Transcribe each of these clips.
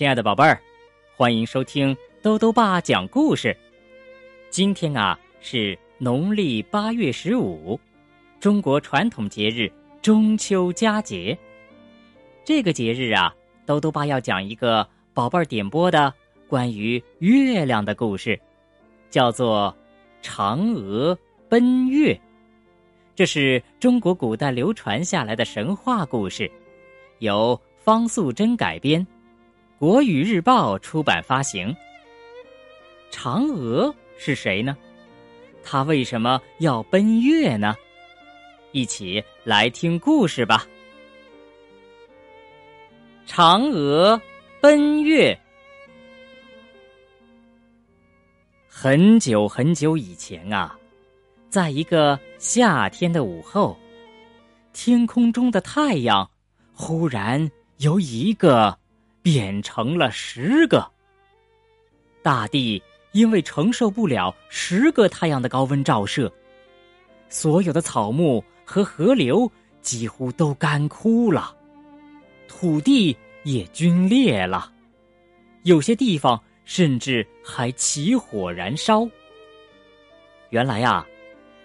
亲爱的宝贝儿，欢迎收听兜兜爸讲故事。今天啊是农历八月十五，中国传统节日中秋佳节。这个节日啊，兜兜爸要讲一个宝贝儿点播的关于月亮的故事，叫做《嫦娥奔月》。这是中国古代流传下来的神话故事，由方素珍改编。国语日报出版发行。嫦娥是谁呢？她为什么要奔月呢？一起来听故事吧。嫦娥奔月。很久很久以前啊，在一个夏天的午后，天空中的太阳忽然由一个。变成了十个。大地因为承受不了十个太阳的高温照射，所有的草木和河流几乎都干枯了，土地也皲裂了，有些地方甚至还起火燃烧。原来呀，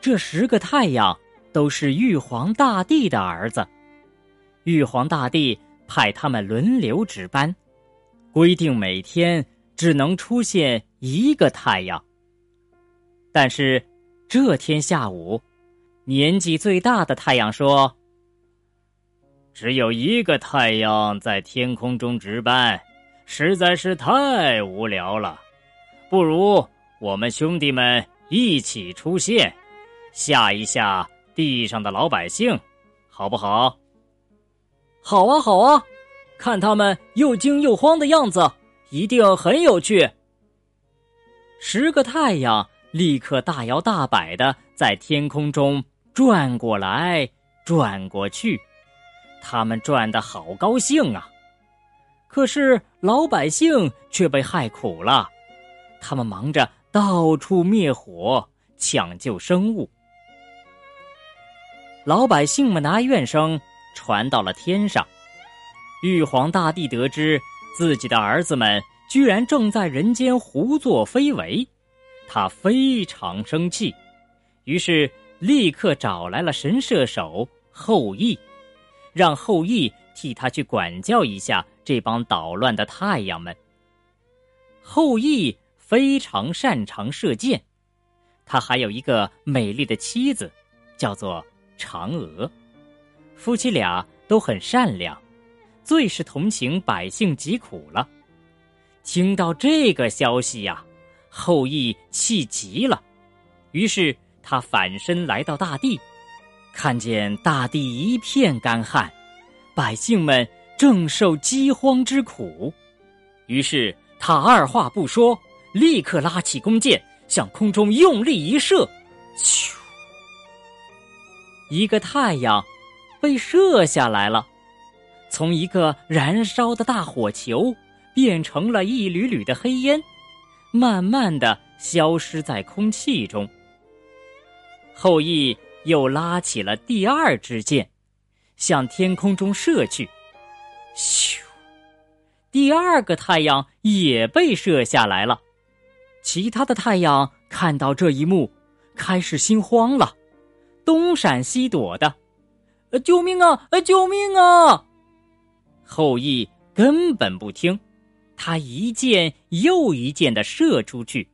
这十个太阳都是玉皇大帝的儿子，玉皇大帝。派他们轮流值班，规定每天只能出现一个太阳。但是这天下午，年纪最大的太阳说：“只有一个太阳在天空中值班，实在是太无聊了。不如我们兄弟们一起出现，吓一吓地上的老百姓，好不好？”好啊，好啊，看他们又惊又慌的样子，一定很有趣。十个太阳立刻大摇大摆的在天空中转过来转过去，他们转的好高兴啊！可是老百姓却被害苦了，他们忙着到处灭火、抢救生物。老百姓们的怨声。传到了天上，玉皇大帝得知自己的儿子们居然正在人间胡作非为，他非常生气，于是立刻找来了神射手后羿，让后羿替他去管教一下这帮捣乱的太阳们。后羿非常擅长射箭，他还有一个美丽的妻子，叫做嫦娥。夫妻俩都很善良，最是同情百姓疾苦了。听到这个消息呀，后羿气极了，于是他反身来到大地，看见大地一片干旱，百姓们正受饥荒之苦，于是他二话不说，立刻拉起弓箭，向空中用力一射，咻！一个太阳。被射下来了，从一个燃烧的大火球变成了一缕缕的黑烟，慢慢的消失在空气中。后羿又拉起了第二支箭，向天空中射去，咻！第二个太阳也被射下来了。其他的太阳看到这一幕，开始心慌了，东闪西躲的。呃，救命啊！呃，救命啊！后羿根本不听，他一箭又一箭的射出去，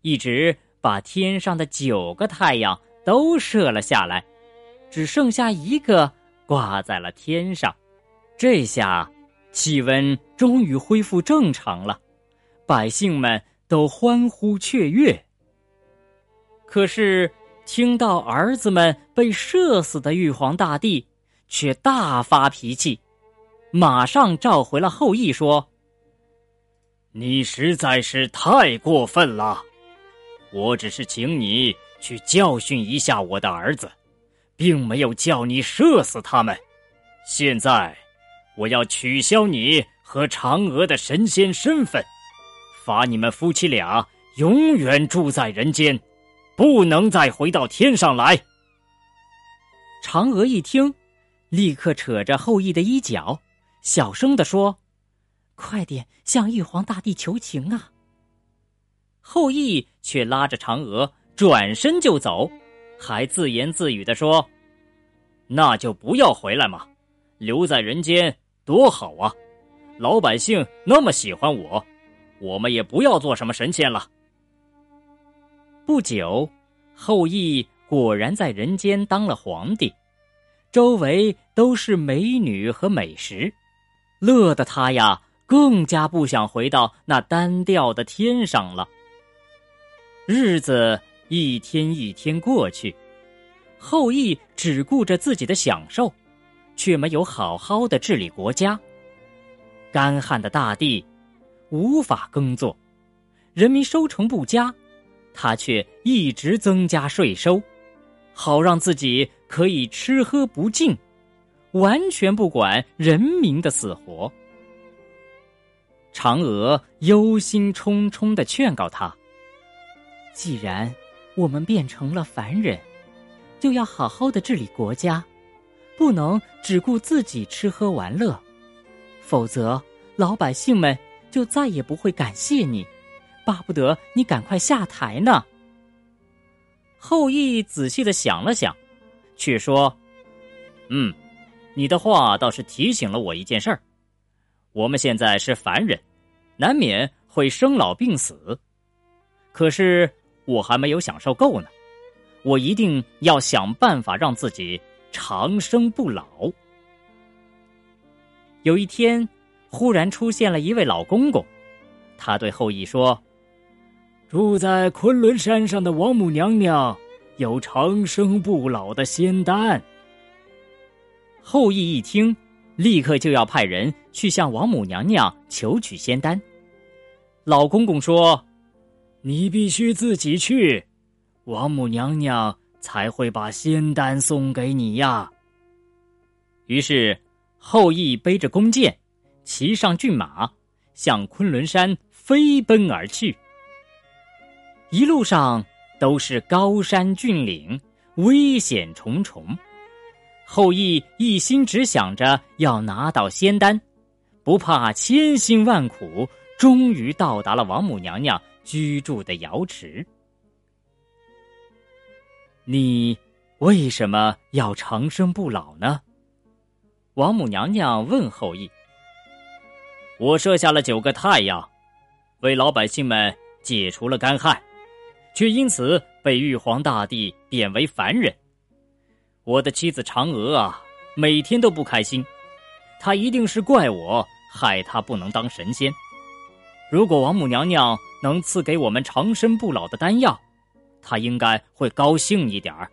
一直把天上的九个太阳都射了下来，只剩下一个挂在了天上。这下气温终于恢复正常了，百姓们都欢呼雀跃。可是。听到儿子们被射死的玉皇大帝，却大发脾气，马上召回了后羿，说：“你实在是太过分了！我只是请你去教训一下我的儿子，并没有叫你射死他们。现在，我要取消你和嫦娥的神仙身份，罚你们夫妻俩永远住在人间。”不能再回到天上来。嫦娥一听，立刻扯着后羿的衣角，小声的说：“快点向玉皇大帝求情啊！后羿却拉着嫦娥转身就走，还自言自语的说：“那就不要回来嘛，留在人间多好啊！老百姓那么喜欢我，我们也不要做什么神仙了。”不久，后羿果然在人间当了皇帝，周围都是美女和美食，乐得他呀更加不想回到那单调的天上了。日子一天一天过去，后羿只顾着自己的享受，却没有好好的治理国家。干旱的大地无法耕作，人民收成不佳。他却一直增加税收，好让自己可以吃喝不尽，完全不管人民的死活。嫦娥忧心忡忡的劝告他：“既然我们变成了凡人，就要好好的治理国家，不能只顾自己吃喝玩乐，否则老百姓们就再也不会感谢你。”巴不得你赶快下台呢。后羿仔细的想了想，却说：“嗯，你的话倒是提醒了我一件事儿。我们现在是凡人，难免会生老病死。可是我还没有享受够呢，我一定要想办法让自己长生不老。”有一天，忽然出现了一位老公公，他对后羿说。住在昆仑山上的王母娘娘有长生不老的仙丹。后羿一听，立刻就要派人去向王母娘娘求取仙丹。老公公说：“你必须自己去，王母娘娘才会把仙丹送给你呀。”于是，后羿背着弓箭，骑上骏马，向昆仑山飞奔而去。一路上都是高山峻岭，危险重重。后羿一心只想着要拿到仙丹，不怕千辛万苦，终于到达了王母娘娘居住的瑶池。你为什么要长生不老呢？王母娘娘问后羿。我设下了九个太阳，为老百姓们解除了干旱。却因此被玉皇大帝贬为凡人。我的妻子嫦娥啊，每天都不开心，她一定是怪我害她不能当神仙。如果王母娘娘能赐给我们长生不老的丹药，她应该会高兴一点儿。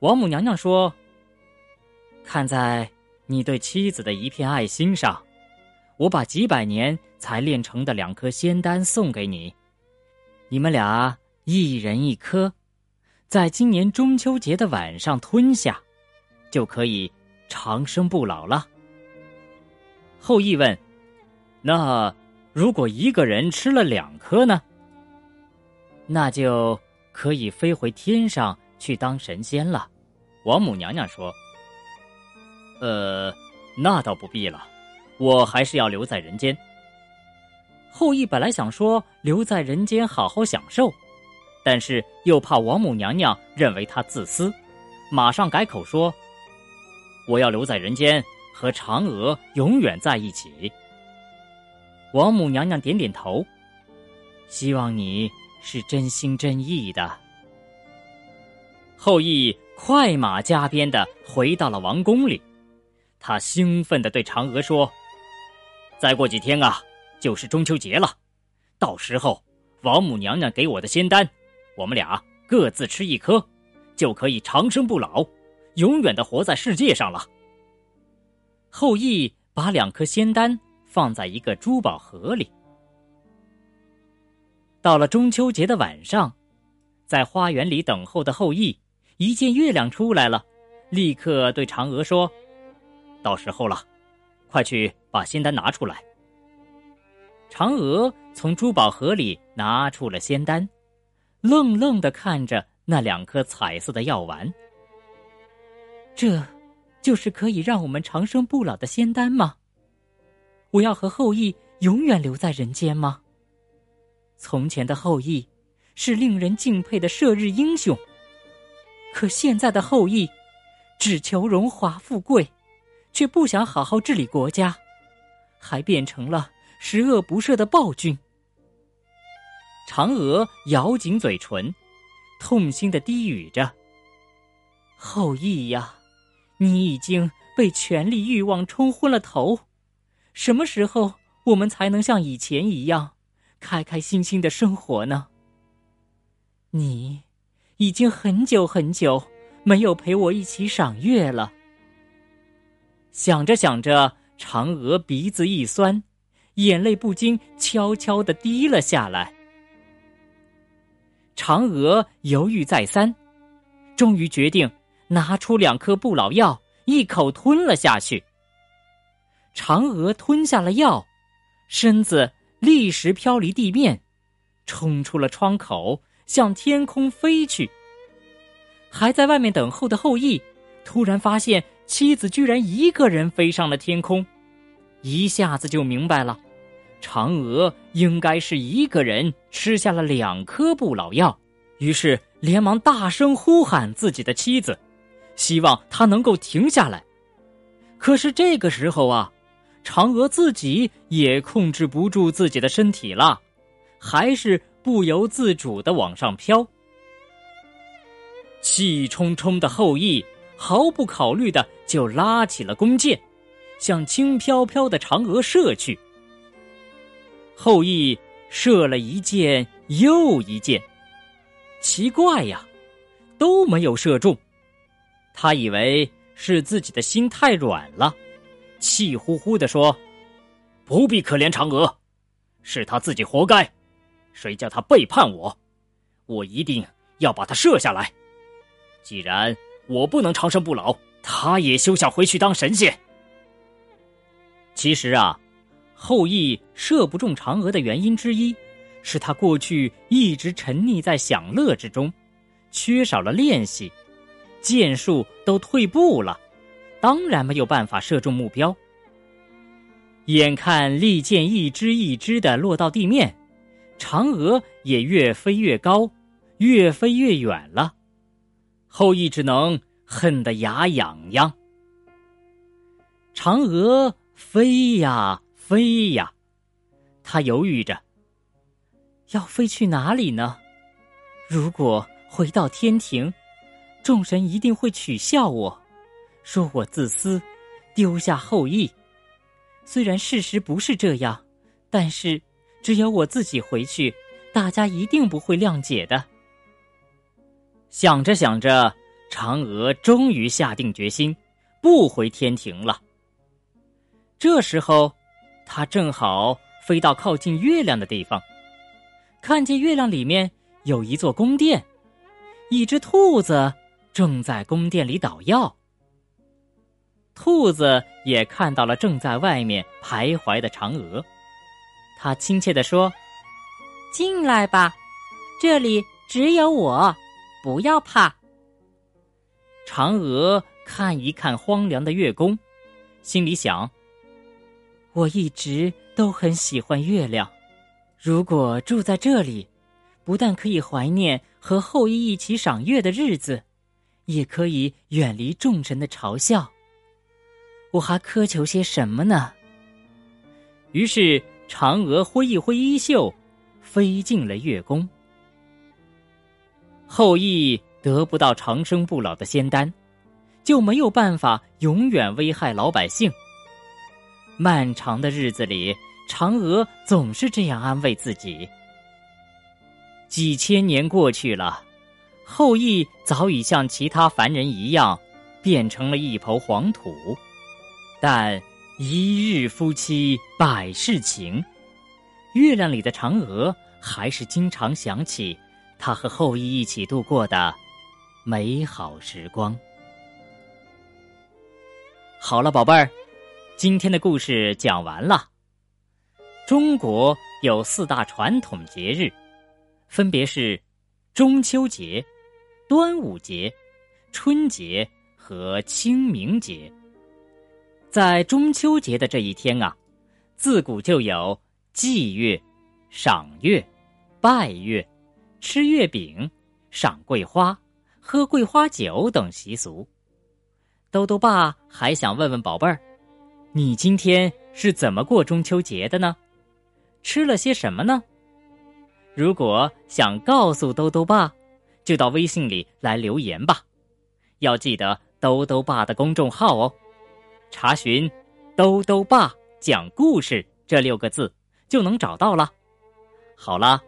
王母娘娘说：“看在你对妻子的一片爱心上，我把几百年才炼成的两颗仙丹送给你。”你们俩一人一颗，在今年中秋节的晚上吞下，就可以长生不老了。后羿问：“那如果一个人吃了两颗呢？那就可以飞回天上去当神仙了。”王母娘娘说：“呃，那倒不必了，我还是要留在人间。”后羿本来想说留在人间好好享受，但是又怕王母娘娘认为他自私，马上改口说：“我要留在人间和嫦娥永远在一起。”王母娘娘点点头，希望你是真心真意的。后羿快马加鞭的回到了王宫里，他兴奋的对嫦娥说：“再过几天啊！”就是中秋节了，到时候王母娘娘给我的仙丹，我们俩各自吃一颗，就可以长生不老，永远的活在世界上了。后羿把两颗仙丹放在一个珠宝盒里。到了中秋节的晚上，在花园里等候的后羿一见月亮出来了，立刻对嫦娥说：“到时候了，快去把仙丹拿出来。”嫦娥从珠宝盒里拿出了仙丹，愣愣的看着那两颗彩色的药丸。这，就是可以让我们长生不老的仙丹吗？我要和后羿永远留在人间吗？从前的后羿是令人敬佩的射日英雄，可现在的后羿只求荣华富贵，却不想好好治理国家，还变成了十恶不赦的暴君。嫦娥咬紧嘴唇，痛心的低语着：“后羿呀，你已经被权力欲望冲昏了头，什么时候我们才能像以前一样？”开开心心的生活呢。你已经很久很久没有陪我一起赏月了。想着想着，嫦娥鼻子一酸，眼泪不禁悄悄的滴了下来。嫦娥犹豫再三，终于决定拿出两颗不老药，一口吞了下去。嫦娥吞下了药，身子。立时飘离地面，冲出了窗口，向天空飞去。还在外面等候的后羿，突然发现妻子居然一个人飞上了天空，一下子就明白了，嫦娥应该是一个人吃下了两颗不老药，于是连忙大声呼喊自己的妻子，希望她能够停下来。可是这个时候啊。嫦娥自己也控制不住自己的身体了，还是不由自主的往上飘。气冲冲的后羿毫不考虑的就拉起了弓箭，向轻飘飘的嫦娥射去。后羿射了一箭又一箭，奇怪呀，都没有射中。他以为是自己的心太软了。气呼呼的说：“不必可怜嫦娥，是他自己活该。谁叫他背叛我？我一定要把他射下来。既然我不能长生不老，他也休想回去当神仙。”其实啊，后羿射不中嫦娥的原因之一，是他过去一直沉溺在享乐之中，缺少了练习，箭术都退步了。当然没有办法射中目标。眼看利箭一支一支的落到地面，嫦娥也越飞越高，越飞越远了。后羿只能恨得牙痒痒。嫦娥飞呀飞呀，他犹豫着，要飞去哪里呢？如果回到天庭，众神一定会取笑我。说我自私，丢下后羿。虽然事实不是这样，但是只有我自己回去，大家一定不会谅解的。想着想着，嫦娥终于下定决心，不回天庭了。这时候，他正好飞到靠近月亮的地方，看见月亮里面有一座宫殿，一只兔子正在宫殿里捣药。兔子也看到了正在外面徘徊的嫦娥，他亲切地说：“进来吧，这里只有我，不要怕。”嫦娥看一看荒凉的月宫，心里想：“我一直都很喜欢月亮，如果住在这里，不但可以怀念和后羿一起赏月的日子，也可以远离众神的嘲笑。”我还苛求些什么呢？于是，嫦娥挥一挥衣袖，飞进了月宫。后羿得不到长生不老的仙丹，就没有办法永远危害老百姓。漫长的日子里，嫦娥总是这样安慰自己。几千年过去了，后羿早已像其他凡人一样，变成了一抔黄土。但一日夫妻百事情，月亮里的嫦娥还是经常想起她和后羿一起度过的美好时光。好了，宝贝儿，今天的故事讲完了。中国有四大传统节日，分别是中秋节、端午节、春节和清明节。在中秋节的这一天啊，自古就有祭月、赏月、拜月、吃月饼、赏桂花、喝桂花酒等习俗。兜兜爸还想问问宝贝儿，你今天是怎么过中秋节的呢？吃了些什么呢？如果想告诉兜兜爸，就到微信里来留言吧。要记得兜兜爸的公众号哦，查询“兜兜爸讲故事”这六个字就能找到了。好了，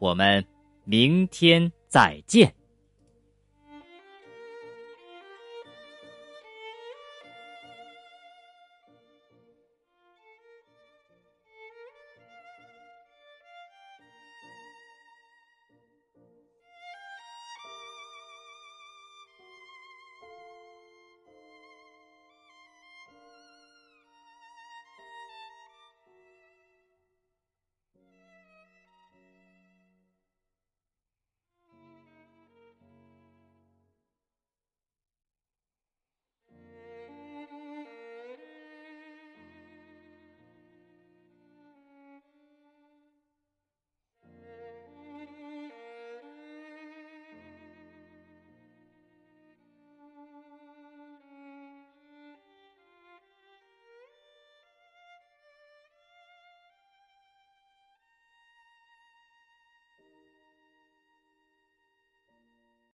我们明天再见。